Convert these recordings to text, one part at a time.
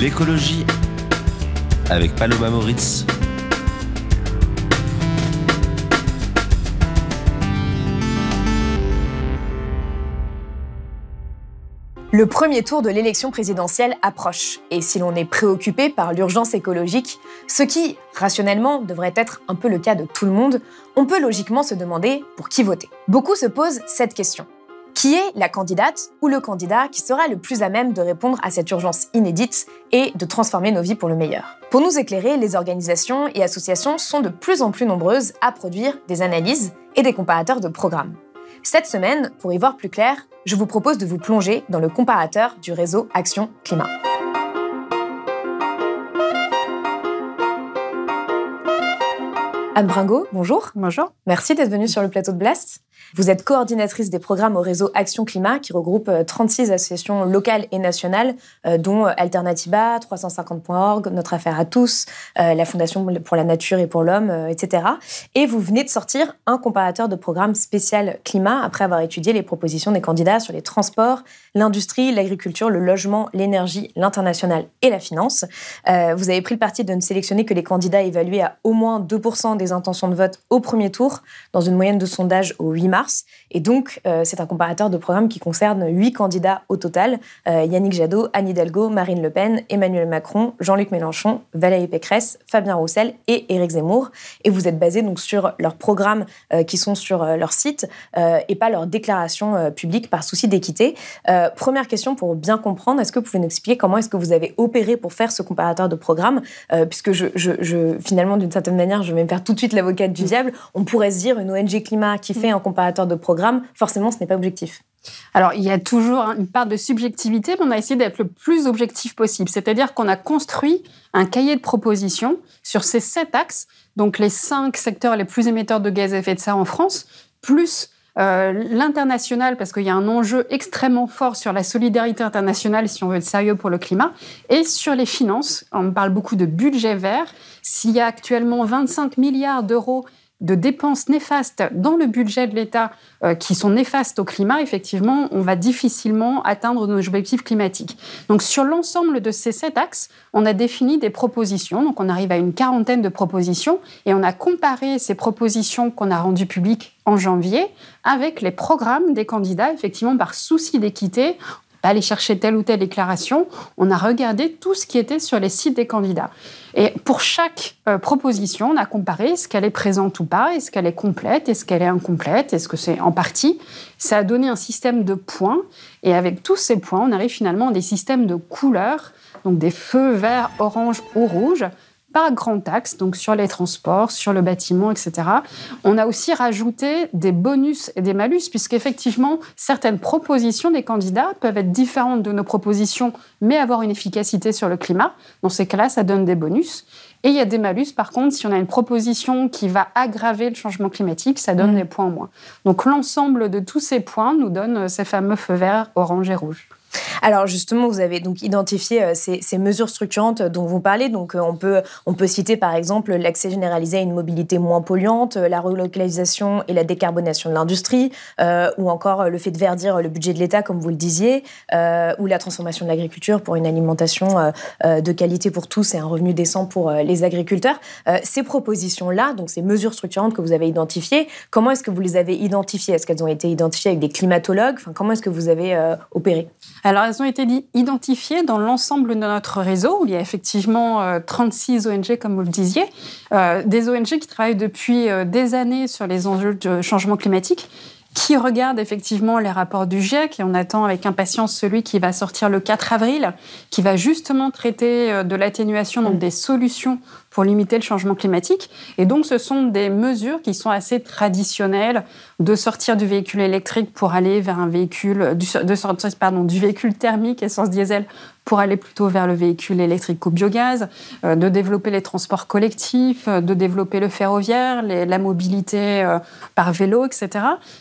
L'écologie avec Paloma Moritz. Le premier tour de l'élection présidentielle approche, et si l'on est préoccupé par l'urgence écologique, ce qui, rationnellement, devrait être un peu le cas de tout le monde, on peut logiquement se demander pour qui voter. Beaucoup se posent cette question. Qui est la candidate ou le candidat qui sera le plus à même de répondre à cette urgence inédite et de transformer nos vies pour le meilleur? Pour nous éclairer, les organisations et associations sont de plus en plus nombreuses à produire des analyses et des comparateurs de programmes. Cette semaine, pour y voir plus clair, je vous propose de vous plonger dans le comparateur du réseau Action Climat. Anne Bringo, bonjour. Bonjour. Merci d'être venue sur le plateau de Blast. Vous êtes coordinatrice des programmes au réseau Action Climat qui regroupe 36 euh, associations locales et nationales, euh, dont euh, Alternativa, 350.org, Notre Affaire à tous, la Fondation pour la Nature et pour l'Homme, etc. Et vous venez de sortir un comparateur de programmes spécial climat après avoir étudié les propositions des candidats sur les transports, l'industrie, l'agriculture, le logement, l'énergie, l'international et la finance. Vous avez pris le parti de ne sélectionner que les candidats évalués à au moins 2% des intentions de vote au premier tour, dans une moyenne de sondage au 8 mars. Et donc, euh, c'est un comparateur de programmes qui concerne huit candidats au total euh, Yannick Jadot, Anne Hidalgo, Marine Le Pen, Emmanuel Macron, Jean-Luc Mélenchon, Valérie Pécresse, Fabien Roussel et Éric Zemmour. Et vous êtes basé donc sur leurs programmes euh, qui sont sur leur site et pas leurs déclarations publiques par souci d'équité. première question pour bien comprendre, est-ce que vous pouvez nous expliquer comment est-ce que vous avez opéré pour faire ce comparateur de programmes Puisque je, je, finalement, d'une certaine manière, je vais me faire tout de suite l'avocate du diable. On pourrait se dire une ONG climat qui fait un comparateur de programme, forcément, ce n'est pas objectif. Alors, il y a toujours une part de subjectivité, mais on a essayé d'être le plus objectif possible. C'est-à-dire qu'on a construit un cahier de propositions sur ces sept axes, donc les cinq secteurs les plus émetteurs de gaz à effet de serre en France, plus euh, l'international, parce qu'il y a un enjeu extrêmement fort sur la solidarité internationale, si on veut être sérieux pour le climat, et sur les finances. On parle beaucoup de budget vert. S'il y a actuellement 25 milliards d'euros de dépenses néfastes dans le budget de l'État euh, qui sont néfastes au climat, effectivement, on va difficilement atteindre nos objectifs climatiques. Donc sur l'ensemble de ces sept axes, on a défini des propositions. Donc on arrive à une quarantaine de propositions et on a comparé ces propositions qu'on a rendues publiques en janvier avec les programmes des candidats, effectivement par souci d'équité aller chercher telle ou telle déclaration, on a regardé tout ce qui était sur les sites des candidats. Et pour chaque euh, proposition, on a comparé est-ce qu'elle est présente ou pas, est-ce qu'elle est complète, est-ce qu'elle est incomplète, est-ce que c'est en partie. Ça a donné un système de points, et avec tous ces points, on arrive finalement à des systèmes de couleurs, donc des feux verts, orange ou rouge, par grand axe, donc sur les transports, sur le bâtiment, etc. On a aussi rajouté des bonus et des malus, puisqu'effectivement, certaines propositions des candidats peuvent être différentes de nos propositions, mais avoir une efficacité sur le climat. Dans ces cas-là, ça donne des bonus. Et il y a des malus, par contre, si on a une proposition qui va aggraver le changement climatique, ça donne mmh. des points en moins. Donc l'ensemble de tous ces points nous donne ces fameux feux verts, orange et rouge. Alors justement, vous avez donc identifié euh, ces, mesures structurantes dont vous parlez. Donc euh, on peut, on peut citer par exemple l'accès généralisé à une mobilité moins polluante, euh, la relocalisation et la décarbonation de l'industrie, ou encore le fait de verdir le budget de l'État, comme vous le disiez, ou la transformation de l'agriculture pour une alimentation de qualité pour tous et un revenu décent pour les agriculteurs. ces propositions-là, donc ces mesures structurantes que vous avez identifiées, comment est-ce que vous les avez identifiées? Est-ce qu'elles ont été identifiées avec des climatologues? Enfin, Comment est-ce que vous avez opéré? Alors, elles ont été identifiées dans l'ensemble de notre réseau, où il y a effectivement 36 euh, ONG, comme vous le disiez, euh, des ONG qui travaillent depuis euh, des années sur les enjeux de changement climatique qui regardent effectivement les rapports du GIEC et on attend avec impatience celui qui va sortir le 4 avril, qui va justement traiter de l'atténuation, donc des solutions pour limiter le changement climatique. Et donc, ce sont des mesures qui sont assez traditionnelles de sortir du véhicule électrique pour aller vers un véhicule, de sortir, pardon, du véhicule thermique essence diesel pour aller plutôt vers le véhicule électrique ou biogaz, euh, de développer les transports collectifs, euh, de développer le ferroviaire, la mobilité euh, par vélo, etc.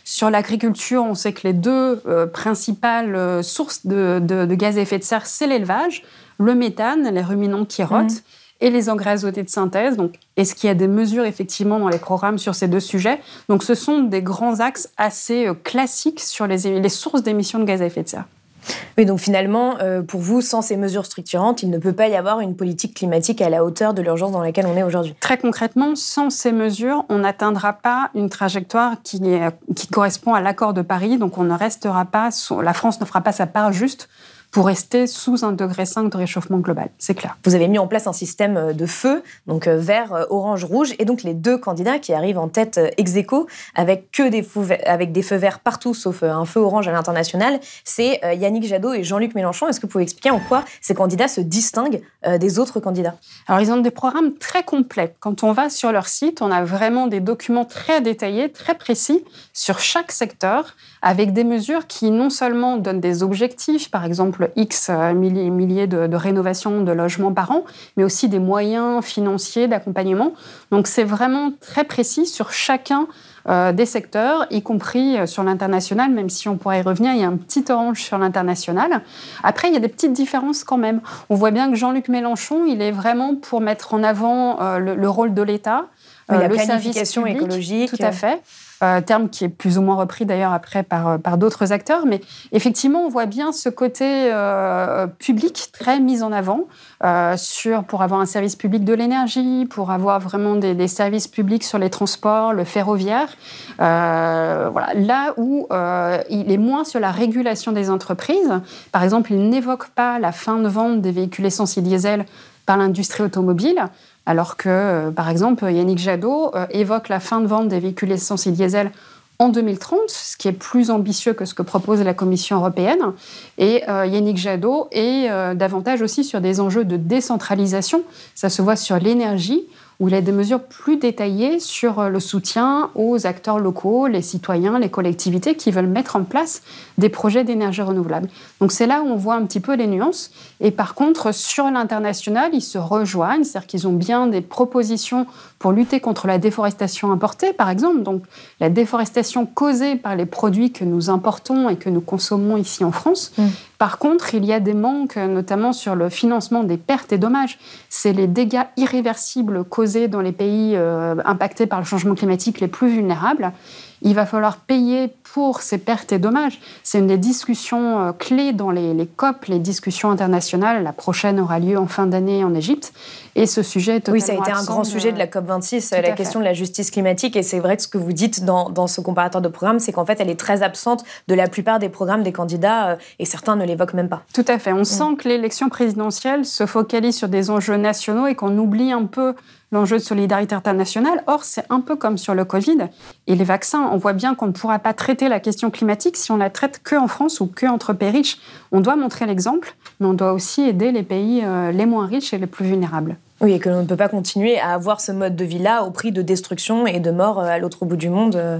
Sur l'agriculture, on sait que les deux principales sources de, gaz à effet de serre, c'est l'élevage, le méthane, les ruminants qui rotent. Mmh. Et les engrais azotés de synthèse. Donc, est-ce qu'il y a des mesures effectivement dans les programmes sur ces deux sujets? Donc, ce sont des grands axes assez classiques sur les sources d'émissions de gaz à effet de serre. Oui, donc finalement, euh, pour vous, sans ces mesures structurantes, il ne peut pas y avoir une politique climatique à la hauteur de l'urgence dans laquelle on est aujourd'hui. Très concrètement, sans ces mesures, on n'atteindra pas une trajectoire qui, qui correspond à l'accord de Paris. Donc on ne restera pas, la France ne fera pas sa part juste pour rester sous un degré 5 de réchauffement global. C'est clair. Vous avez mis en place un système euh, de feu, donc euh, vert, euh, orange, rouge, et donc les deux candidats qui arrivent en tête ex aequo avec que des feux, avec des feux verts partout sauf un feu orange à l'international, c'est Yannick Jadot et Jean-Luc Mélenchon. Est-ce que vous pouvez expliquer en quoi ces candidats se distinguent des autres candidats? Alors ils ont des programmes très complets. Quand on va sur leur site, on a vraiment des documents très détaillés, très précis sur chaque secteur, avec des mesures qui non seulement donnent des objectifs, par exemple X euh, milliers, de, de rénovations de logements par an, mais aussi des moyens financiers d'accompagnement. Donc c'est vraiment très précis sur chacun euh, des secteurs, y compris euh, sur l'international, même si on pourrait y revenir, il y a un petit orange sur l'international. Après, il y a des petites différences quand même. On voit bien que Jean-Luc Mélenchon, il est vraiment pour mettre en avant le, rôle de l'État, la le planification écologique. Tout à fait. Euh, terme qui est plus ou moins repris d'ailleurs après par, euh, d'autres acteurs. Mais effectivement, on voit bien ce côté euh, public très mis en avant sur, pour avoir un service public de l'énergie, pour avoir vraiment des, services publics sur les transports, le ferroviaire. voilà. Là où il est moins sur la régulation des entreprises, par exemple, il n'évoque pas la fin de vente des véhicules essence et diesel par l'industrie automobile. Alors que, euh, par exemple, Yannick Jadot euh, évoque la fin de vente des véhicules essence et diesel en 2030, ce qui est plus ambitieux que ce que propose la Commission européenne. Et euh, Yannick Jadot est davantage aussi sur des enjeux de décentralisation. Ça se voit sur l'énergie, où il y a des mesures plus détaillées sur euh, le soutien aux acteurs locaux, les citoyens, les collectivités qui veulent mettre en place des projets d'énergie renouvelable. Donc c'est là où on voit un petit peu les nuances. Et par contre, sur l'international, ils se rejoignent, c'est-à-dire qu'ils ont bien des propositions pour lutter contre la déforestation importée, par exemple. Donc la déforestation causée par les produits que nous importons et que nous consommons ici en France. Mmh. Par contre, il y a des manques, notamment sur le financement des pertes et dommages. C'est les dégâts irréversibles causés dans les pays euh, impactés par le changement climatique les plus vulnérables il va falloir payer pour ces pertes et dommages. C'est une des discussions euh, clés dans les, COP, les discussions internationales. La prochaine aura lieu en fin d'année en Égypte. Et ce sujet est Oui, ça a été un grand sujet de la COP26, la question de la justice climatique. Et c'est vrai que ce que vous dites dans, ce comparateur de programme, c'est qu'en fait, elle est très absente de la plupart des programmes des candidats euh, et certains ne l'évoquent même pas. Tout à fait. On mm. sent que l'élection présidentielle se focalise sur des enjeux nationaux et qu'on oublie un peu l'enjeu de solidarité internationale. Or, c'est un peu comme sur le Covid et les vaccins. On voit bien qu'on ne pourra pas traiter la question climatique si on la traite que en France ou que entre pays riches. On doit montrer l'exemple, mais on doit aussi aider les pays euh, les moins riches et les plus vulnérables. Oui, et que l'on ne peut pas continuer à avoir ce mode de vie-là au prix de destruction et de mort euh, à l'autre bout du monde. Euh.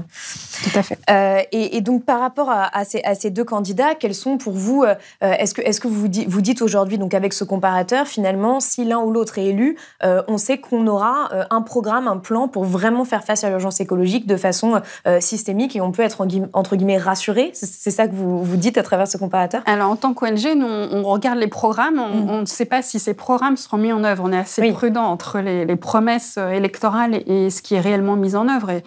Tout à fait. Euh, et, donc, par rapport à, ces, à, ces, deux candidats, quels sont pour vous, est-ce que, est que vous, vous dites aujourd'hui, donc avec ce comparateur, finalement, si l'un ou l'autre est élu, on sait qu'on aura un programme, un plan pour vraiment faire face à l'urgence écologique de façon systémique et on peut être, entre guillemets, rassuré? C'est ça que vous, vous dites à travers ce comparateur? Alors, en tant qu'ONG, nous, on regarde les programmes, on, mm. on ne sait pas si ces programmes seront mis en œuvre. On est assez prudent entre les, promesses électorales et ce qui est réellement mis en œuvre.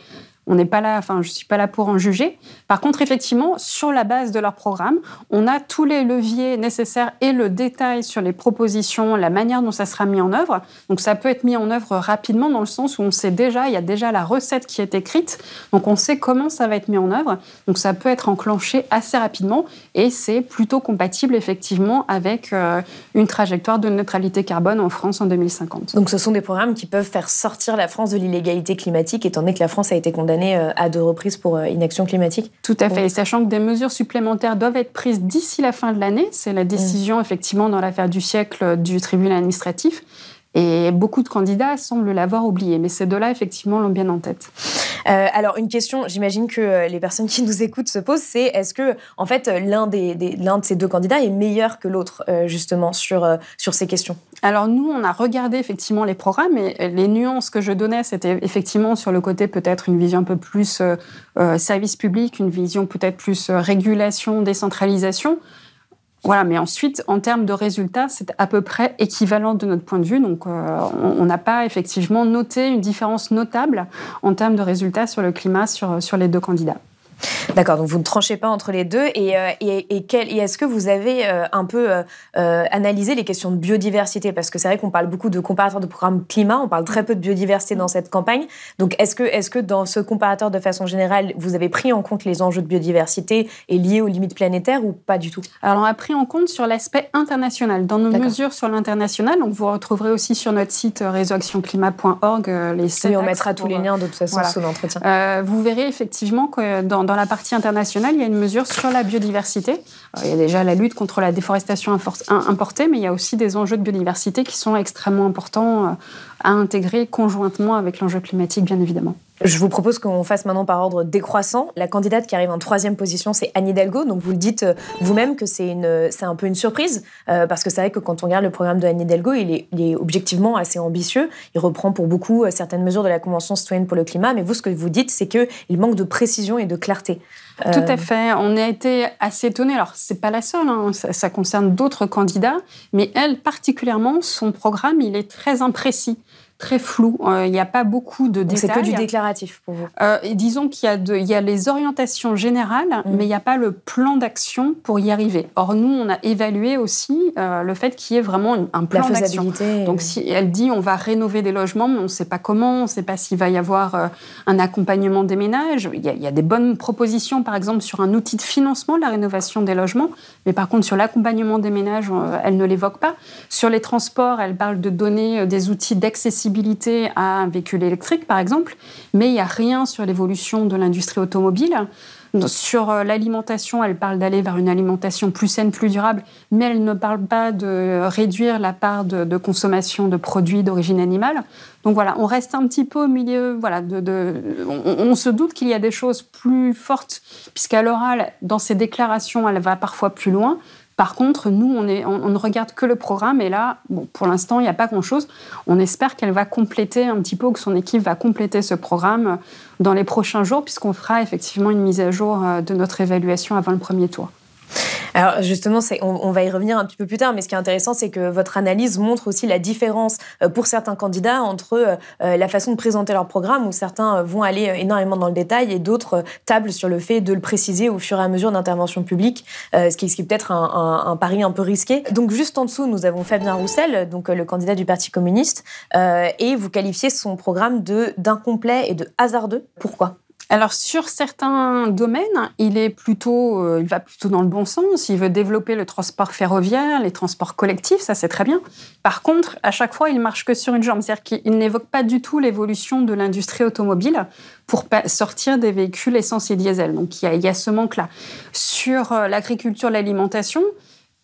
On n'est pas là, enfin, je suis pas là pour en juger. Par contre, effectivement, sur la base de leur programme, on a tous les leviers nécessaires et le détail sur les propositions, la manière dont ça sera mis en œuvre. Donc, ça peut être mis en œuvre rapidement dans le sens où on sait déjà, il y a déjà la recette qui est écrite, donc on sait comment ça va être mis en œuvre. Donc, ça peut être enclenché assez rapidement et c'est plutôt compatible effectivement avec euh, une trajectoire de neutralité carbone en France en 2050. Donc, ce sont des programmes qui peuvent faire sortir la France de l'illégalité climatique, étant donné que la France a été condamnée euh, à deux reprises pour euh, inaction climatique. Tout à fait. Et sachant que des mesures supplémentaires doivent être prises d'ici la fin de l'année, c'est la décision mm. effectivement dans l'affaire du siècle du tribunal administratif. Et beaucoup de candidats semblent l'avoir oublié, mais ces deux-là, effectivement, l'ont bien en tête. Euh, alors, une question, j'imagine que euh, les personnes qui nous écoutent se posent, c'est est-ce que, en fait, l'un des, l'un de ces deux candidats est meilleur que l'autre, euh, justement, sur, sur ces questions? Alors, nous, on a regardé effectivement les programmes et les nuances que je donnais, c'était effectivement sur le côté peut-être une vision un peu plus service public, une vision peut-être plus régulation, décentralisation. Voilà, mais ensuite, en termes de résultats, c'est à peu près équivalent de notre point de vue. Donc, euh, on n'a pas effectivement noté une différence notable en termes de résultats sur le climat sur, sur les deux candidats. D'accord, donc vous ne tranchez pas entre les deux. Et, euh, et, et, est-ce que vous avez euh, un peu euh, analysé les questions de biodiversité? Parce que c'est vrai qu'on parle beaucoup de comparateur de programme climat, on parle très peu de biodiversité dans cette campagne. Donc est-ce que, est que dans ce comparateur, de façon générale, vous avez pris en compte les enjeux de biodiversité et liés aux limites planétaires ou pas du tout? Alors on a pris en compte sur l'aspect international. Dans nos mesures sur l'international, vous retrouverez aussi sur notre site réseauactionclima.org les Oui, on mettra tous les liens de toute façon sous l'entretien. vous verrez effectivement que dans dans la partie internationale, il y a une mesure sur la biodiversité. Euh, il y a déjà la lutte contre la déforestation importée, mais il y a aussi des enjeux de biodiversité qui sont extrêmement importants euh, à intégrer conjointement avec l'enjeu climatique, bien évidemment. Je vous propose qu'on fasse maintenant par ordre décroissant. La candidate qui arrive en troisième position, c'est Anne Hidalgo. Donc vous le dites euh, vous-même que c'est un peu une surprise euh, parce que c'est vrai que quand on regarde le programme de Anne Hidalgo, il est, il est, objectivement assez ambitieux. Il reprend pour beaucoup certaines mesures de la Convention citoyenne pour le climat. Mais vous, ce que vous dites, c'est que il manque de précision et de clarté. Tout à fait. On a été assez étonnés. Alors, c'est pas la seule. Hein. Ça, ça, concerne d'autres candidats, mais elle particulièrement, son programme, il est très imprécis très flou. Euh, il n'y a pas beaucoup de détails. C'est que du déclaratif pour vous. Euh, disons qu'il y, a il y a les orientations générales, mm. mais il n'y a pas le plan d'action pour y arriver. Or, nous, on a évalué aussi euh, le fait qu'il y ait vraiment un plan d'action. Donc, si elle dit on va rénover des logements, mais on ne sait pas comment, on ne sait pas s'il va y avoir un accompagnement des ménages. Il y, a, il y, a, des bonnes propositions, par exemple, sur un outil de financement de la rénovation des logements, mais par contre, sur l'accompagnement des ménages, elle ne l'évoque pas. Sur les transports, elle parle de donner des outils d'accessibilité à un véhicule électrique, par exemple, mais il n'y a rien sur l'évolution de l'industrie automobile. Sur euh, l'alimentation, elle parle d'aller vers une alimentation plus saine, plus durable, mais elle ne parle pas de réduire la part de, consommation de produits d'origine animale. Donc voilà, on reste un petit peu au milieu. Voilà, de, on, on, se doute qu'il y a des choses plus fortes, puisqu'à l'oral, dans ses déclarations, elle va parfois plus loin. Par contre, nous, on, ne regarde que le programme et là, pour l'instant, il n'y a pas grand-chose. On espère qu'elle va compléter un petit peu, que son équipe va compléter ce programme dans les prochains jours, puisqu'on fera effectivement une mise à jour euh, de notre évaluation avant le premier tour. Alors justement, on, va y revenir un petit peu plus tard, mais ce qui est intéressant, c'est que votre analyse montre aussi la différence euh, pour certains candidats entre euh, euh, la façon de présenter leur programme, où certains vont aller énormément dans le détail et d'autres tablent sur le fait de le préciser au fur et à mesure d'intervention publique, ce qui, est peut-être un, pari un peu risqué. Donc juste en dessous, nous avons Fabien Roussel, donc le candidat du Parti communiste, et vous qualifiez son programme d'incomplet et de hasardeux. Pourquoi? Alors sur certains domaines, il est plutôt, euh, il va plutôt dans le bon sens. Il veut développer le transport ferroviaire, les transports collectifs, ça c'est très bien. Par contre, à chaque fois, il marche que sur une jambe, c'est-à-dire qu'il n'évoque pas du tout l'évolution de l'industrie automobile pour sortir des véhicules essence et diesel. Donc il y a, il y a ce manque-là. Sur euh, l'agriculture, l'alimentation,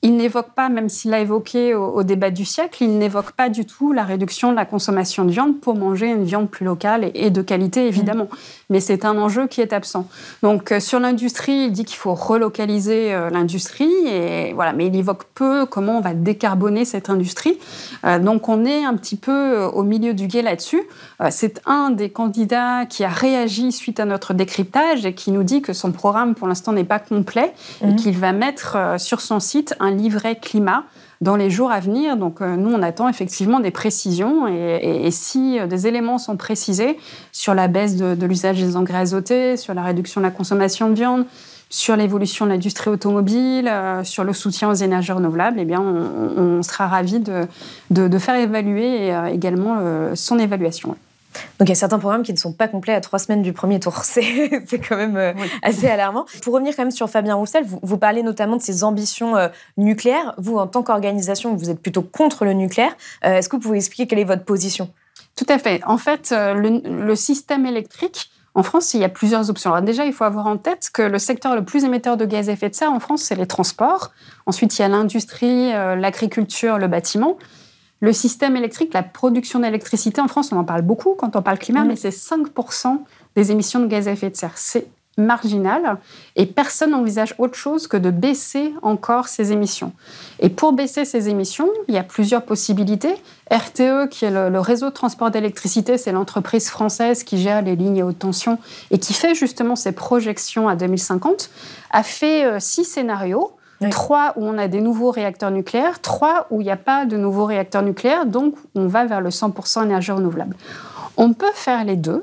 il n'évoque pas, même s'il l'a évoqué au, débat du siècle, il n'évoque pas du tout la réduction de la consommation de viande pour manger une viande plus locale et, de qualité, évidemment. Mais c'est un enjeu qui est absent. Donc, euh, sur l'industrie, il dit qu'il faut relocaliser euh, l'industrie, et voilà, mais il évoque peu comment on va décarboner cette industrie. Euh, donc, on est un petit peu au milieu du guet là-dessus. c'est un des candidats qui a réagi suite à notre décryptage et qui nous dit que son programme, pour l'instant, n'est pas complet et mmh. qu'il va mettre sur son site un un livret climat dans les jours à venir. Donc euh, nous, on attend effectivement des précisions et, si euh, des éléments sont précisés sur la baisse de, l'usage des engrais azotés, sur la réduction de la consommation de viande, sur l'évolution de l'industrie automobile, euh, sur le soutien aux énergies renouvelables, eh bien, on, sera ravis de, de, faire évaluer également son évaluation. Donc il y a certains programmes qui ne sont pas complets à trois semaines du premier tour. C'est quand même euh, assez alarmant. Pour revenir quand même sur Fabien Roussel, vous, parlez notamment de ses ambitions euh, nucléaires. Vous, en tant qu'organisation, vous êtes plutôt contre le nucléaire. Euh, est-ce que vous pouvez expliquer quelle est votre position? Tout à fait. En fait, le, système électrique, en France, il y a plusieurs options. Alors déjà, il faut avoir en tête que le secteur le plus émetteur de gaz à effet de serre en France, c'est les transports. Ensuite, il y a l'industrie, l'agriculture, le bâtiment. Le système électrique, la production d'électricité en France, on en parle beaucoup quand on parle climat, mais c'est 5% des émissions de gaz à effet de serre. C'est marginal et personne n'envisage autre chose que de baisser encore ces émissions. Et pour baisser ces émissions, il y a plusieurs possibilités. RTE, qui est le, réseau de transport d'électricité, c'est l'entreprise française qui gère les lignes à haute tension et qui fait justement ces projections à 2050, a fait euh, six scénarios Trois où on a des nouveaux réacteurs nucléaires, trois où il n'y a pas de nouveaux réacteurs nucléaires, donc on va vers le 100% énergie renouvelable. On peut faire les deux.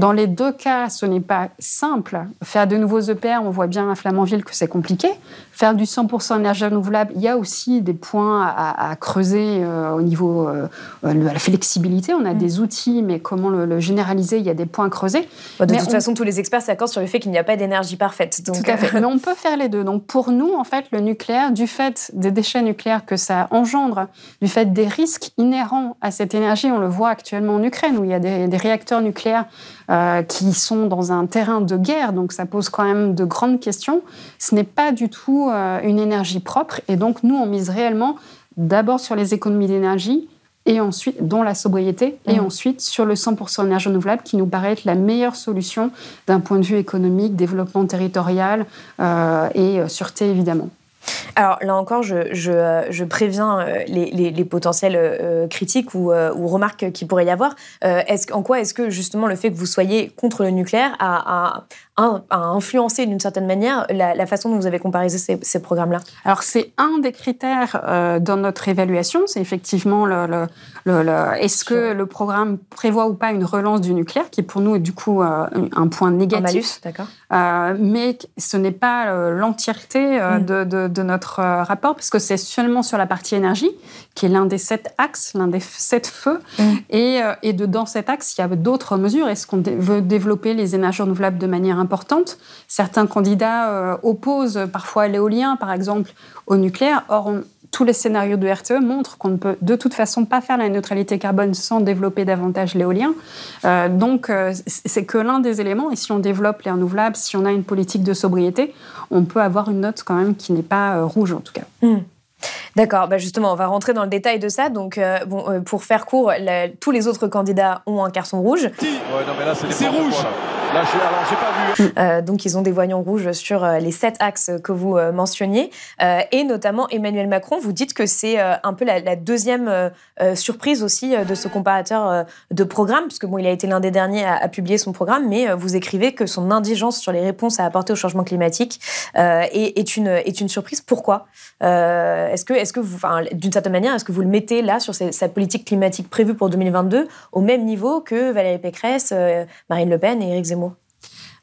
Dans les deux cas, ce n'est pas simple. Faire de nouveaux EPR, on voit bien à Flamanville que c'est compliqué. Faire du 100% énergie renouvelable, il y a aussi des points à, creuser euh, au niveau euh, de la flexibilité. On a mm. des outils, mais comment le, généraliser Il y a des points à creuser. de toute façon, tous les experts s'accordent sur le fait qu'il n'y a pas d'énergie parfaite. Donc... Tout à fait. mais on peut faire les deux. Donc pour nous, en fait, le nucléaire, du fait des déchets nucléaires que ça engendre, du fait des risques inhérents à cette énergie, on le voit actuellement en Ukraine, où il y a des, des réacteurs nucléaires euh, qui sont dans un terrain de guerre, donc ça pose quand même de grandes questions. Ce n'est pas du tout euh, une énergie propre, et donc nous, on mise réellement d'abord sur les économies d'énergie, et ensuite, dont la sobriété, et mmh. ensuite sur le 100% énergie renouvelable, qui nous paraît être la meilleure solution d'un point de vue économique, développement territorial euh, et sûreté évidemment. Alors là encore, je, je, préviens euh, les, potentiels euh, critiques ou, euh, remarques qui pourrait y avoir. est en quoi est-ce que justement le fait que vous soyez contre le nucléaire a, a, influencé d'une certaine manière la, façon dont vous avez comparé ces, programmes-là Alors c'est un des critères dans notre évaluation, c'est effectivement le, le, est-ce que le programme prévoit ou pas une relance du nucléaire, qui pour nous est du coup un point négatif. d'accord. mais ce n'est pas l'entièreté mm. de, de, notre euh, rapport, parce que c'est seulement sur la partie énergie, qui est l'un des sept axes, l'un des sept feux. Mm. Et, euh, et dans cet axe, il y a d'autres mesures. Est-ce qu'on veut développer les énergies renouvelables de manière importante Certains candidats euh, opposent parfois l'éolien, par exemple, au nucléaire. Or, tous les scénarios de RTE montrent qu'on ne peut de toute façon pas faire la neutralité carbone sans développer davantage l'éolien. donc, c'est que l'un des éléments. Et si on développe les renouvelables, si on a une politique de sobriété, on peut avoir une note quand même qui n'est pas euh, rouge en tout cas. Hmm. D'accord, bah justement, on va rentrer dans le détail de ça. Donc, euh, bon, euh, pour faire court, tous les autres candidats ont un carton rouge. non, mais là, c'est rouge. Là, vu. Euh, donc, ils ont des voyants rouges sur les sept axes que vous mentionniez. et notamment, Emmanuel Macron, vous dites que c'est un peu la, deuxième surprise aussi de ce comparateur de programme, puisque bon, il a été l'un des derniers à, publier son programme, mais vous écrivez que son indigence sur les réponses à apporter au changement climatique est, une, surprise. Pourquoi? Est-ce que d'une certaine manière, est-ce que vous le mettez là sur sa politique climatique prévue pour 2022 au même niveau que Valérie Pécresse, euh, Marine Le Pen et Éric Zemmour?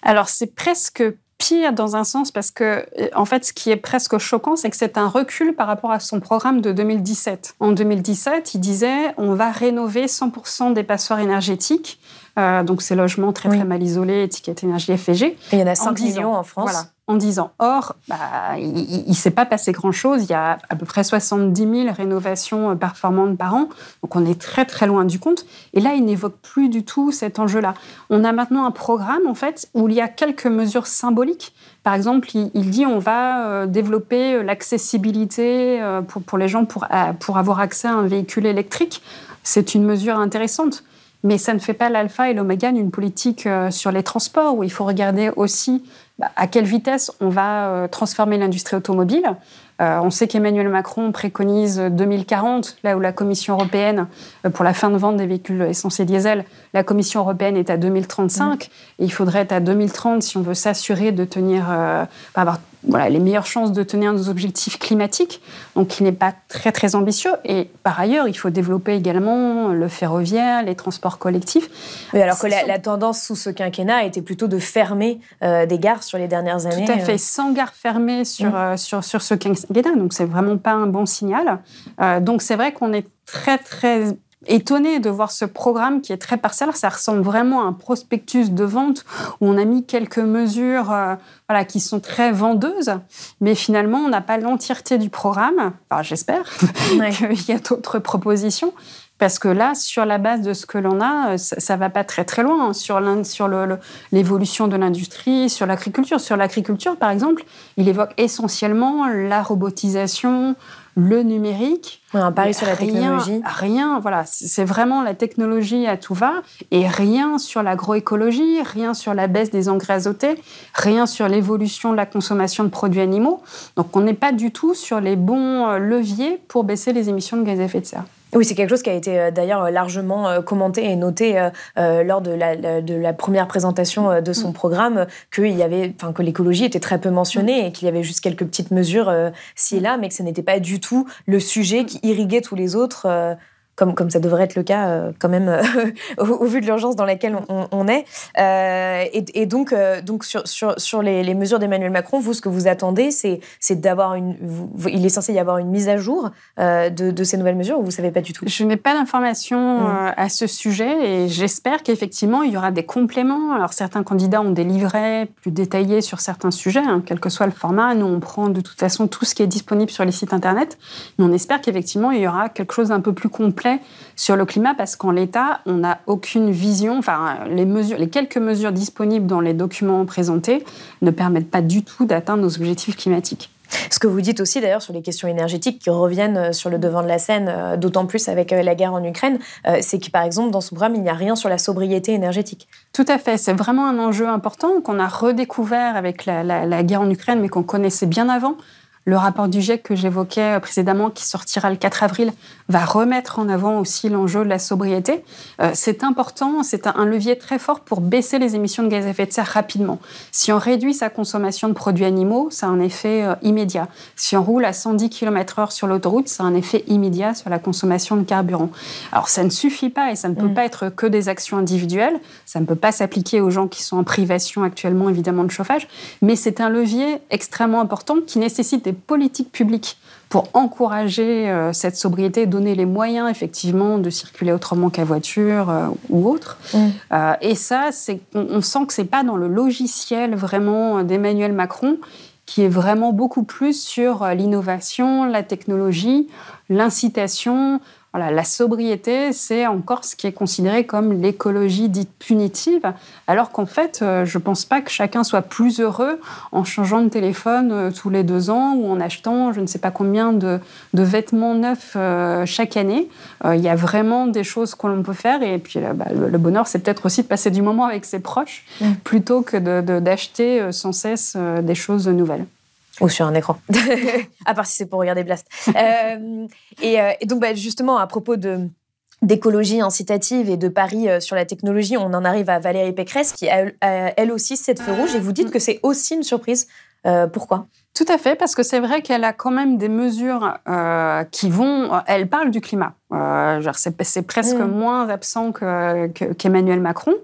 Alors c'est presque pire dans un sens parce que, en fait, ce qui est presque choquant, c'est que c'est un recul par rapport à son programme de 2017. En 2017, il disait on va rénover 100% des passoires énergétiques, euh, donc ces logements très très mal isolés, étiquetés énergie FG. il y en a 5 millions en France. Voilà en 10 ans. Or, bah, il ne s'est pas passé grand-chose. Il y a à peu près 70 000 rénovations euh, performantes par an. Donc, on est très, très loin du compte. Et là, il n'évoque plus du tout cet enjeu-là. On a maintenant un programme, en fait, où il y a quelques mesures symboliques. Par exemple, il, dit on va euh, développer l'accessibilité pour, pour les gens pour, pour avoir accès à un véhicule électrique. C'est une mesure intéressante. Mais ça ne fait pas l'alpha et l'oméga d'une politique sur les transports, où il faut regarder aussi bah, à quelle vitesse on va euh, transformer l'industrie automobile. Euh, on sait qu'Emmanuel Macron préconise 2040, là où la Commission européenne, euh, pour la fin de vente des véhicules essentiels diesel, la Commission européenne est à 2035. Et il faudrait être à 2030 si on veut s'assurer de tenir, avoir voilà, les meilleures chances de tenir nos objectifs climatiques, donc qui n'est pas très très ambitieux. Et par ailleurs, il faut développer également le ferroviaire, les transports collectifs. Oui, alors que la, tendance sous ce quinquennat était plutôt de fermer euh, des gares sur les dernières années. Tout à fait, sans gare fermée sur, mmh. euh, sur, sur ce quinquennat, donc c'est vraiment pas un bon signal. Euh, donc c'est vrai qu'on est très très étonné de voir ce programme qui est très parcellaire. Ça ressemble vraiment à un prospectus de vente où on a mis quelques mesures euh, voilà, qui sont très vendeuses, mais finalement, on n'a pas l'entièreté du programme. Enfin, J'espère qu'il y a d'autres propositions. Parce que là, sur la base de ce que l'on a, ça, ne va pas très très loin hein. sur l'évolution de l'industrie, sur l'agriculture. Sur l'agriculture, par exemple, il évoque essentiellement la robotisation, le numérique. un pari sur la technologie. Rien, voilà, c'est vraiment la technologie à tout va et rien sur l'agroécologie, rien sur la baisse des engrais azotés, rien sur l'évolution de la consommation de produits animaux. Donc on n'est pas du tout sur les bons euh, leviers pour baisser les émissions de gaz à effet de serre. Oui, c'est quelque chose qui a été euh, d'ailleurs euh, largement euh, commenté et noté lors de la, de la première présentation de son mm. programme, que, y avait, que l'écologie était très peu mentionnée et qu'il y avait juste quelques petites mesures ci et là, mais que ce n'était pas du tout le sujet qui irriguait tous les autres comme, comme ça devrait être le cas euh, quand même euh, au, vu de l'urgence dans laquelle on, est. Euh, et, donc, donc sur, sur, sur les, mesures d'Emmanuel Macron, vous, ce que vous attendez, c'est, c'est d'avoir une... il est censé y avoir une mise à jour de, de, ces nouvelles mesures ou vous ne savez pas du tout? Je n'ai pas d'informations mmh. à ce sujet et j'espère qu'effectivement, il y aura des compléments. Alors, certains candidats ont des livrets plus détaillés sur certains sujets, hein, quel que soit le format. Nous, on prend de toute façon tout ce qui est disponible sur les sites Internet. Mais on espère qu'effectivement, il y aura quelque chose d'un peu plus complet sur le climat parce qu'en l'état, on n'a aucune vision. Enfin, les, mesures, les quelques mesures disponibles dans les documents présentés ne permettent pas du tout d'atteindre nos objectifs climatiques. Ce que vous dites aussi d'ailleurs sur les questions énergétiques qui reviennent euh, sur le devant de la scène, euh, d'autant plus avec euh, la guerre en Ukraine, c'est que par exemple dans ce programme, il n'y a rien sur la sobriété énergétique. Tout à fait, c'est vraiment un enjeu important qu'on a redécouvert avec la guerre en Ukraine, mais qu'on connaissait bien avant. Le rapport du GIEC que j'évoquais précédemment, qui sortira le 4 avril, va remettre en avant aussi l'enjeu de la sobriété. Euh, c'est important, c'est un levier très fort pour baisser les émissions de gaz à effet de serre rapidement. Si on réduit sa consommation de produits animaux, ça a un effet euh, immédiat. Si on roule à 110 km/h sur l'autoroute, ça a un effet immédiat sur la consommation de carburant. Alors ça ne suffit pas et ça ne peut mm. pas être que des actions individuelles. Ça ne peut pas s'appliquer aux gens qui sont en privation actuellement, évidemment, de chauffage. Mais c'est un levier extrêmement important qui nécessite des politiques publiques pour encourager euh, cette sobriété, donner les moyens effectivement de circuler autrement qu'à voiture euh, ou autre. Mm. Euh, et ça, c'est, on, sent que c'est pas dans le logiciel vraiment d'Emmanuel Macron qui est vraiment beaucoup plus sur l'innovation, la technologie, l'incitation, la sobriété, c'est encore ce qui est considéré comme l'écologie dite punitive, alors qu'en fait, euh, je ne pense pas que chacun soit plus heureux en changeant de téléphone euh, tous les deux ans ou en achetant je ne sais pas combien de, vêtements neufs euh, chaque année. Il y a vraiment des choses que l'on peut faire et puis bah, le, bonheur, c'est peut-être aussi de passer du moment avec ses proches mm. plutôt que d'acheter sans cesse des choses nouvelles. Ou sur un écran. à part si c'est pour regarder Blast. Euh, euh, et, donc, bah, justement, à propos de d'écologie incitative et de paris euh, sur la technologie, on en arrive à Valérie Pécresse qui a, elle aussi cette feu rouge et vous dites que c'est aussi une surprise. pourquoi? Tout à fait, parce que c'est vrai qu'elle a quand même des mesures qui vont. Elle parle du climat. c'est presque mm. moins absent qu'Emmanuel Macron.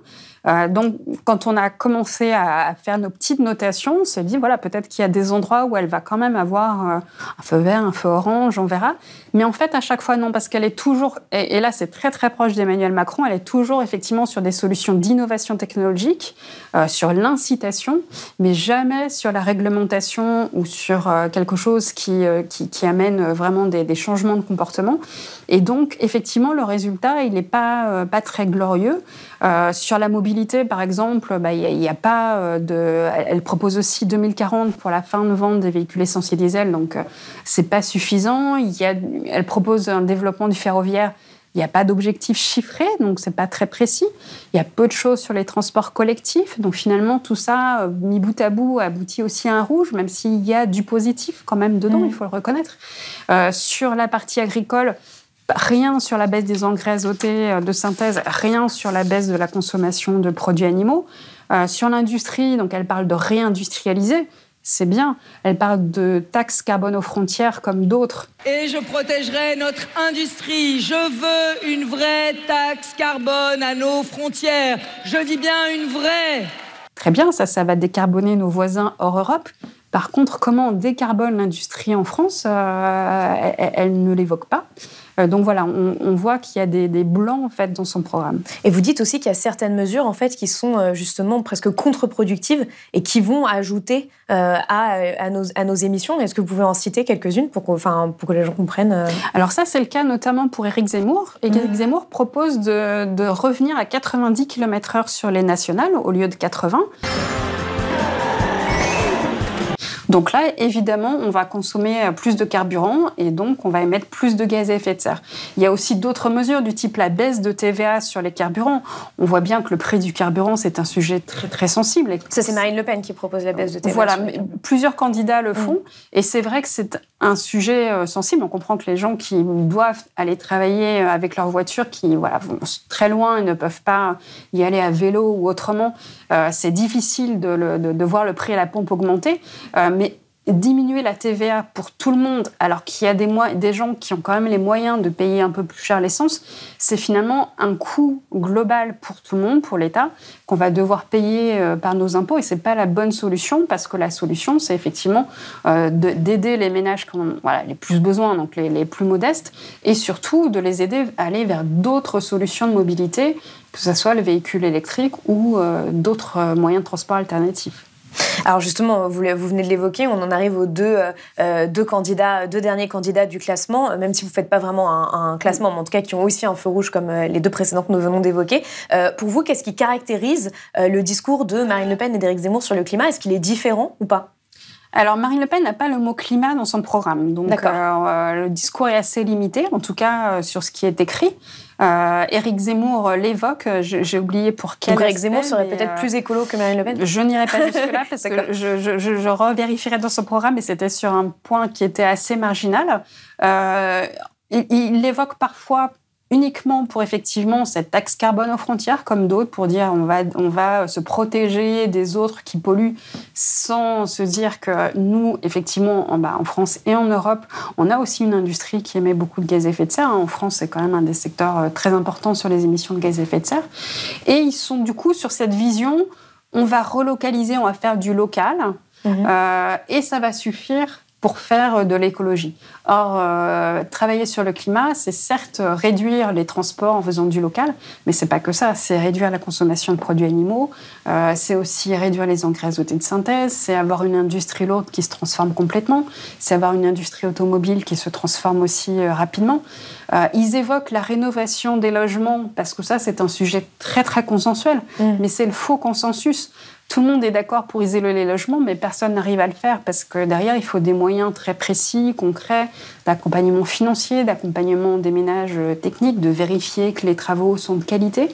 Euh, donc, quand on a commencé à, faire nos petites notations, on s'est dit, voilà, peut-être qu'il y a des endroits où elle va quand même avoir euh, un feu vert, un feu orange, on verra. Mais en fait, à chaque fois, non, parce qu'elle est toujours, et, là, c'est très, très proche d'Emmanuel Macron, elle est toujours effectivement sur des solutions d'innovation technologique, euh, sur l'incitation, mais jamais sur la réglementation ou sur quelque chose qui, amène vraiment des, des, changements de comportement. Et donc, effectivement, le résultat, il n'est pas, pas très glorieux. Sur la mobilité, par exemple, bah, il n'y a, pas euh, de. Elle propose aussi 2040 pour la fin de vente des véhicules essentiels diesel, donc euh, c'est pas suffisant. Il y a, elle propose un développement du ferroviaire. Il n'y a pas d'objectif chiffré, donc c'est pas très précis. Il y a peu de choses sur les transports collectifs, donc finalement tout ça, euh, mis bout à bout, aboutit aussi à un rouge, même s'il y a du positif quand même dedans, mmh. il faut le reconnaître. sur la partie agricole, rien sur la baisse des engrais azotés euh, de synthèse, rien sur la baisse de la consommation de produits animaux. Euh, sur l'industrie, donc elle parle de réindustrialiser, c'est bien. Elle parle de taxes carbone aux frontières comme d'autres. Et je protégerai notre industrie. Je veux une vraie taxe carbone à nos frontières. Je dis bien une vraie. Très bien, ça, ça va décarboner nos voisins hors Europe. Par contre, comment on décarbone l'industrie en France, euh, elle, ne l'évoque pas. Euh, donc voilà, on, voit qu'il y a des, blancs en fait dans son programme. Et vous dites aussi qu'il y a certaines mesures en fait qui sont euh, justement presque contre-productives et qui vont ajouter à, nos, émissions. Est-ce que vous pouvez en citer quelques-unes pour, pour que les gens comprennent Alors ça, c'est le cas notamment pour Éric Zemmour. Éric mmh. Zemmour propose de, de revenir à 90 km/h sur les nationales au lieu de 80. Donc là, évidemment, on va consommer plus de carburant et donc on va émettre plus de gaz à effet de serre. Il y a aussi d'autres mesures du type la baisse de TVA sur les carburants. On voit bien que le prix du carburant, c'est un sujet très, très sensible. Ça, c'est Marine Le Pen qui propose la baisse de TVA. Voilà, plusieurs candidats le font. Mm. Et c'est vrai que c'est un sujet euh, sensible. On comprend que les gens qui doivent aller travailler euh, avec leur voiture, qui voilà, vont très loin et ne peuvent pas y aller à vélo ou autrement, euh, c'est difficile de, de, voir le prix à la pompe augmenter. Mais diminuer la TVA pour tout le monde, alors qu'il y a des, gens qui ont quand même les moyens de payer un peu plus cher l'essence, c'est finalement un coût global pour tout le monde, pour l'État, qu'on va devoir payer euh, par nos impôts. Et c'est pas la bonne solution, parce que la solution, c'est effectivement euh, d'aider les ménages qui ont les plus besoins, donc les, les plus modestes, et surtout de les aider à aller vers d'autres solutions de mobilité, que ce soit le véhicule électrique ou euh, d'autres moyens de transport alternatifs. Alors justement, vous, venez de l'évoquer, on en arrive aux deux, euh, deux candidats, deux derniers candidats du classement, même si vous ne faites pas vraiment un, classement, mais en tout cas qui ont aussi un feu rouge comme euh, les deux précédents que nous venons d'évoquer. Euh, pour vous, qu'est-ce qui caractérise le discours de Marine Le Pen et d'Éric Zemmour sur le climat? Est-ce qu'il est différent ou pas? Alors, Marine Le Pen n'a pas le mot climat dans son programme. Donc, le discours est assez limité, en tout cas sur ce qui est écrit. Euh, Éric Zemmour l'évoque, j'ai oublié pour quel Donc Éric Zemmour serait peut-être euh, plus écolo que Marine Le Pen Je n'irai pas jusque-là parce que je, je, je, revérifierai dans son programme et c'était sur un point qui était assez marginal. Euh, il, il l'évoque parfois uniquement pour effectivement cette taxe carbone aux frontières, comme d'autres, pour dire on va, on va se protéger des autres qui polluent, sans se dire que nous, effectivement, en, bah, en France et en Europe, on a aussi une industrie qui émet beaucoup de gaz à effet de serre. En France, c'est quand même un des secteurs euh, très importants sur les émissions de gaz à effet de serre. Et ils sont du coup sur cette vision, on va relocaliser, on va faire du local, mmh. euh, et ça va suffire pour faire de l'écologie. Or, euh, travailler sur le climat, c'est certes réduire les transports en faisant du local, mais c'est pas que ça. C'est réduire la consommation de produits animaux, euh, c'est aussi réduire les engrais azotés de synthèse, c'est avoir une industrie lourde qui se transforme complètement, c'est avoir une industrie automobile qui se transforme aussi euh, rapidement. ils évoquent la rénovation des logements parce que ça, c'est un sujet très très consensuel, mmh. mais c'est le faux consensus tout le monde est d'accord pour isoler les logements, mais personne n'arrive à le faire parce que derrière, il faut des moyens très précis, concrets, d'accompagnement financier, d'accompagnement des ménages euh, techniques, de vérifier que les travaux sont de qualité.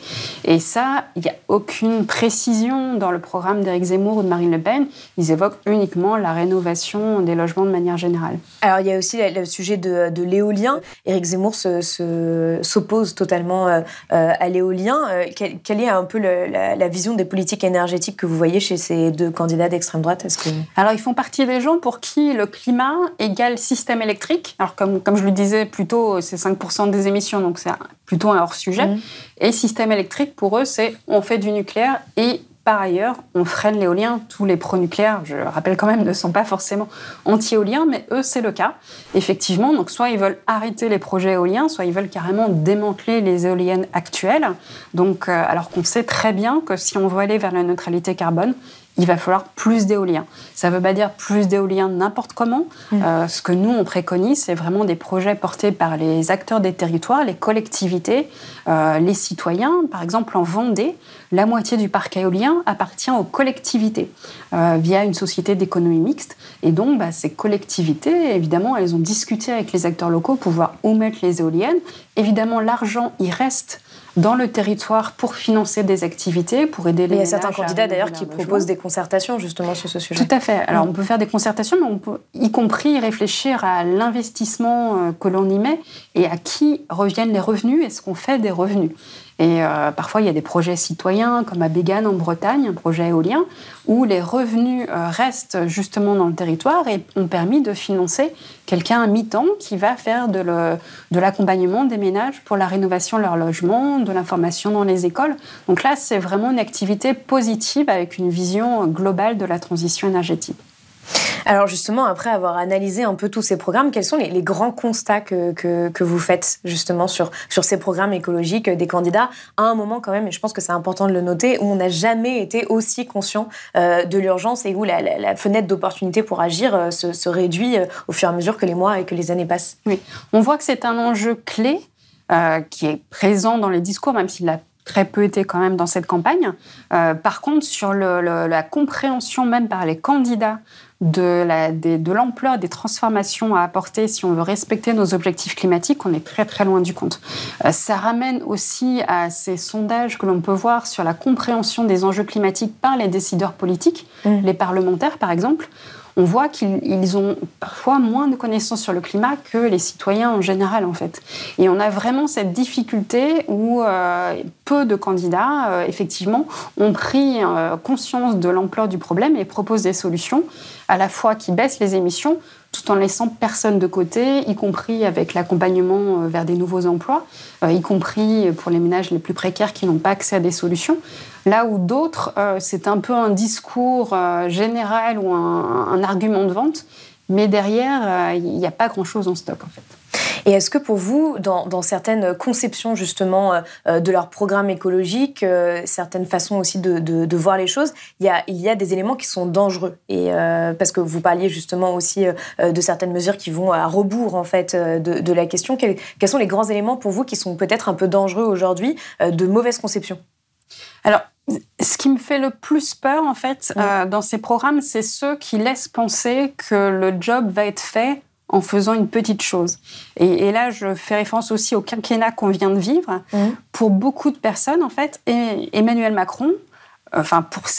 Et ça, il n'y a aucune précision dans le programme d'Éric Zemmour ou de Marine Le Pen. Ils évoquent uniquement la rénovation des logements de manière générale. Alors, il y a aussi le sujet de, l'éolien. Éric Zemmour s'oppose totalement euh, euh, à l'éolien. Quelle, est un peu la, la vision des politiques énergétiques que vous voyez chez ces deux candidats d'extrême droite? Que... Alors, ils font partie des gens pour qui le climat égale système électrique. Alors, comme, comme je le disais plus tôt, c'est 5% des émissions, donc c'est plutôt un hors-sujet. Mmh. Et système électrique, pour eux, c'est on fait du nucléaire et par ailleurs, on freine l'éolien. Tous les pro-nucléaires, je rappelle quand même, ne sont pas forcément anti-éoliens, mais eux, c'est le cas. Effectivement, donc soit ils veulent arrêter les projets éoliens, soit ils veulent carrément démanteler les éoliennes actuelles. Donc, euh, alors qu'on sait très bien que si on veut aller vers la neutralité carbone, il va falloir plus d'éolien. Ça ne veut pas dire plus d'éolien n'importe comment. Mm. Euh, ce que nous, on préconise, c'est vraiment des projets portés par les acteurs des territoires, les collectivités, euh, les citoyens. Par exemple, en Vendée, la moitié du parc éolien appartient aux collectivités euh, via une société d'économie mixte. Et donc, bah, ces collectivités, évidemment, elles ont discuté avec les acteurs locaux pour voir où mettre les éoliennes. Évidemment, l'argent, il reste dans le territoire pour financer des activités, pour aider les Il y a certains candidats d'ailleurs qui proposent des concertations justement sur ce sujet. Tout à fait. Alors mm. on peut faire des concertations, mais on peut y compris réfléchir à l'investissement euh, que l'on y met et à qui reviennent les revenus et ce qu'on fait des revenus. Et euh, parfois, il y a des projets citoyens, comme à Bégane en Bretagne, un projet éolien, où les revenus euh, restent justement dans le territoire et ont permis de financer quelqu'un à mi-temps qui va faire de l'accompagnement des ménages pour la rénovation de leur logement, de l'information dans les écoles. Donc là, c'est vraiment une activité positive avec une vision globale de la transition énergétique. Alors justement, après avoir analysé un peu tous ces programmes, quels sont les, grands constats que, que, vous faites justement sur, sur ces programmes écologiques des candidats à un moment quand même, et je pense que c'est important de le noter, où on n'a jamais été aussi conscient euh, de l'urgence et où la, fenêtre d'opportunité pour agir euh, se, réduit euh, au fur et à mesure que les mois et que les années passent. Oui, on voit que c'est un enjeu clé qui est présent dans les discours, même s'il a très peu été quand même dans cette campagne. par contre, sur la compréhension même par les candidats de l'ampleur des, transformations à apporter si on veut respecter nos objectifs climatiques, on est très très loin du compte. Euh, ça ramène aussi à ces sondages que l'on peut voir sur la compréhension des enjeux climatiques par les décideurs politiques, mmh. les parlementaires par exemple on voit qu'ils ont parfois moins de connaissances sur le climat que les citoyens en général, en fait. Et on a vraiment cette difficulté où euh, peu de candidats, euh, effectivement, ont pris euh, conscience de l'ampleur du problème et proposent des solutions, à la fois qui baissent les émissions, tout en laissant personne de côté, y compris avec l'accompagnement vers des nouveaux emplois, y compris pour les ménages les plus précaires qui n'ont pas accès à des solutions. Là où d'autres, euh, c'est un peu un discours euh, général ou un, argument de vente, mais derrière, euh, il n'y a pas grand-chose en stock en fait. Et est-ce que pour vous, dans, certaines conceptions justement de leur programme écologique, certaines façons aussi de, voir les choses, il y, a, il y a des éléments qui sont dangereux. Et parce que vous parliez justement aussi de certaines mesures qui vont à rebours en fait de, la question. Quels, quels, sont les grands éléments pour vous qui sont peut-être un peu dangereux aujourd'hui de mauvaise conception alors, ce qui me fait le plus peur, en fait, euh, dans ces programmes, c'est ceux qui laissent penser que le job va être fait en faisant une petite chose. Et, là, je fais référence aussi au quinquennat qu'on vient de vivre. Pour beaucoup de personnes, en fait, Emmanuel Macron, enfin, pour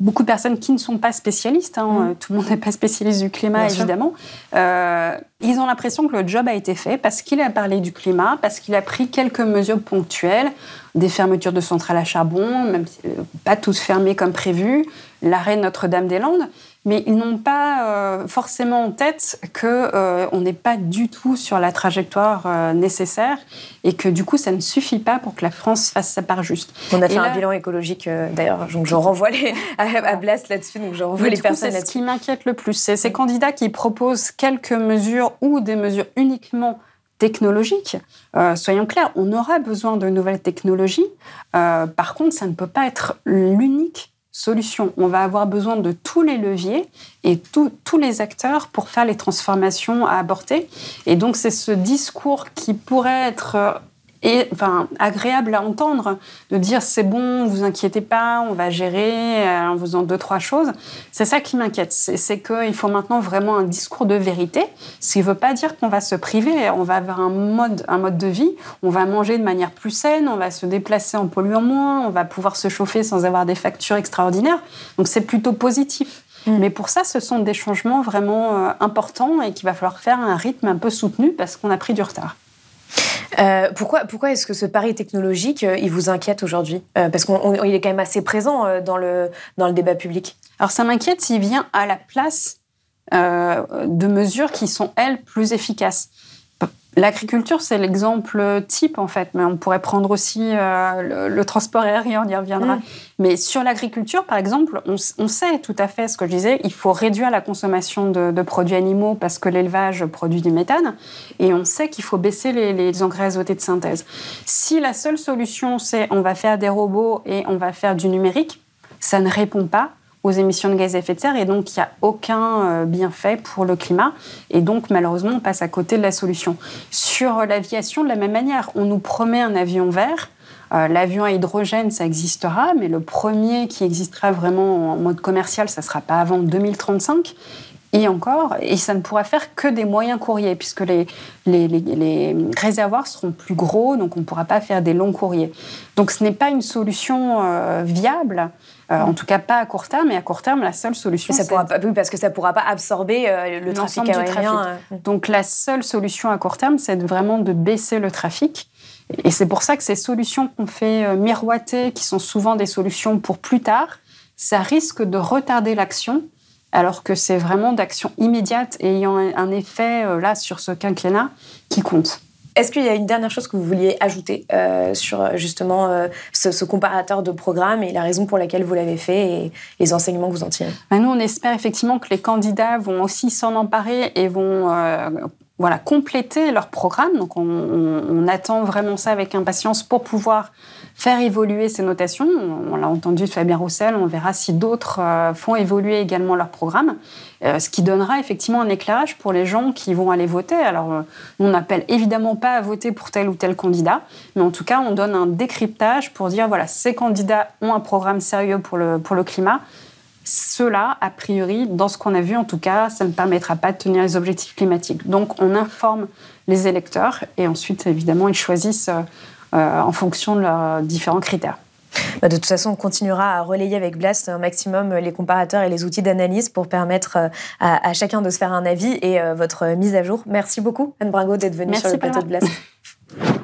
beaucoup de personnes qui ne sont pas spécialistes, hein, tout le monde n'est pas spécialiste du climat, évidemment, euh, ils ont l'impression que le job a été fait parce qu'il a parlé du climat, parce qu'il a pris quelques mesures ponctuelles, des fermetures de centrales à charbon, même euh, pas toutes fermées comme prévu, l'arrêt Notre-Dame-des-Landes, mais ils n'ont pas euh, forcément en tête qu'on euh, n'est pas du tout sur la trajectoire nécessaire et que du coup ça ne suffit pas pour que la France fasse sa part juste. On a fait un bilan écologique d'ailleurs, donc je renvoie les, à, Blast là-dessus, donc je renvoie les personnes. C'est ce qui m'inquiète le plus, c'est ces candidats qui proposent quelques mesures ou des mesures uniquement technologiques. Euh, soyons clairs, on aura besoin de nouvelles technologies. Euh, par contre, ça ne peut pas être l'unique solution. On va avoir besoin de tous les leviers et tous les acteurs pour faire les transformations à aborder. Et donc, c'est ce discours qui pourrait être et enfin agréable à entendre de dire c'est bon, vous inquiétez pas, on va gérer euh, en faisant deux trois choses. C'est ça qui m'inquiète, c'est qu'il faut maintenant vraiment un discours de vérité. Ce qui ne veut pas dire qu'on va se priver, on va avoir un mode un mode de vie, on va manger de manière plus saine, on va se déplacer en polluant moins, on va pouvoir se chauffer sans avoir des factures extraordinaires. Donc c'est plutôt positif. Mm. Mais pour ça, ce sont des changements vraiment euh, importants et qu'il va falloir faire un rythme un peu soutenu parce qu'on a pris du retard. Euh, pourquoi pourquoi est-ce que ce pari technologique, euh, il vous inquiète aujourd'hui euh, Parce qu'il est quand même assez présent dans, le, dans le débat public. Alors ça m'inquiète s'il vient à la place de mesures qui sont, elles, plus efficaces. L'agriculture, c'est l'exemple type, en fait, mais on pourrait prendre aussi euh, le, transport aérien, on y reviendra. Mm. Mais sur l'agriculture, par exemple, on, sait tout à fait ce que je disais, il faut réduire la consommation de, produits animaux parce que l'élevage produit du méthane, et on sait qu'il faut baisser les, les, engrais azotés de synthèse. Si la seule solution, c'est on va faire des robots et on va faire du numérique, ça ne répond pas aux émissions de gaz à effet de serre et donc il n'y a aucun euh, bienfait pour le climat et donc malheureusement on passe à côté de la solution. Sur l'aviation, de la même manière, on nous promet un avion vert. Euh, l'avion à hydrogène, ça existera, mais le premier qui existera vraiment en mode commercial, ça ne sera pas avant 2035 et encore, et ça ne pourra faire que des moyens courriers, puisque les, les, les, réservoirs seront plus gros, donc on ne pourra pas faire des longs courriers. Donc ce n'est pas une solution euh, viable, euh, en tout cas pas à court terme, et à court terme, la seule solution... Ça pourra pas, oui, parce que ça ne pourra pas absorber euh, le trafic aérien. Donc la seule solution à court terme, c'est vraiment de baisser le trafic. Et c'est pour ça que ces solutions qu'on fait miroiter, qui sont souvent des solutions pour plus tard, ça risque de retarder l'action alors que c'est vraiment d'action immédiate et ayant un effet euh, là sur ce quinquennat qui compte. Est-ce qu'il y a une dernière chose que vous vouliez ajouter euh, sur euh, justement ce, comparateur de programme et la raison pour laquelle vous l'avez fait et les enseignements que vous en tirez? Ben, Nous, on espère effectivement que les candidats vont aussi s'en emparer et vont voilà, compléter leur programme. Donc, on, attend vraiment ça avec impatience pour pouvoir faire évoluer ces notations. On, l'a entendu de Fabien Roussel, on verra si d'autres euh, font évoluer également leur programme, euh, ce qui donnera effectivement un éclairage pour les gens qui vont aller voter. Alors, euh, on n'appelle évidemment pas à voter pour tel ou tel candidat, mais en tout cas, on donne un décryptage pour dire, voilà, ces candidats ont un programme sérieux pour le, pour le climat, cela, a priori, dans ce qu'on a vu en tout cas, ça ne permettra pas de tenir les objectifs climatiques. Donc on informe les électeurs et ensuite, évidemment, ils choisissent euh, en fonction de leurs différents critères. Bah, de toute façon, on continuera à relayer avec Blast un maximum les comparateurs et les outils d'analyse pour permettre euh, à, chacun de se faire un avis et euh, votre mise à jour. Merci beaucoup, Anne Bringo, d'être venue sur le plateau de Blast.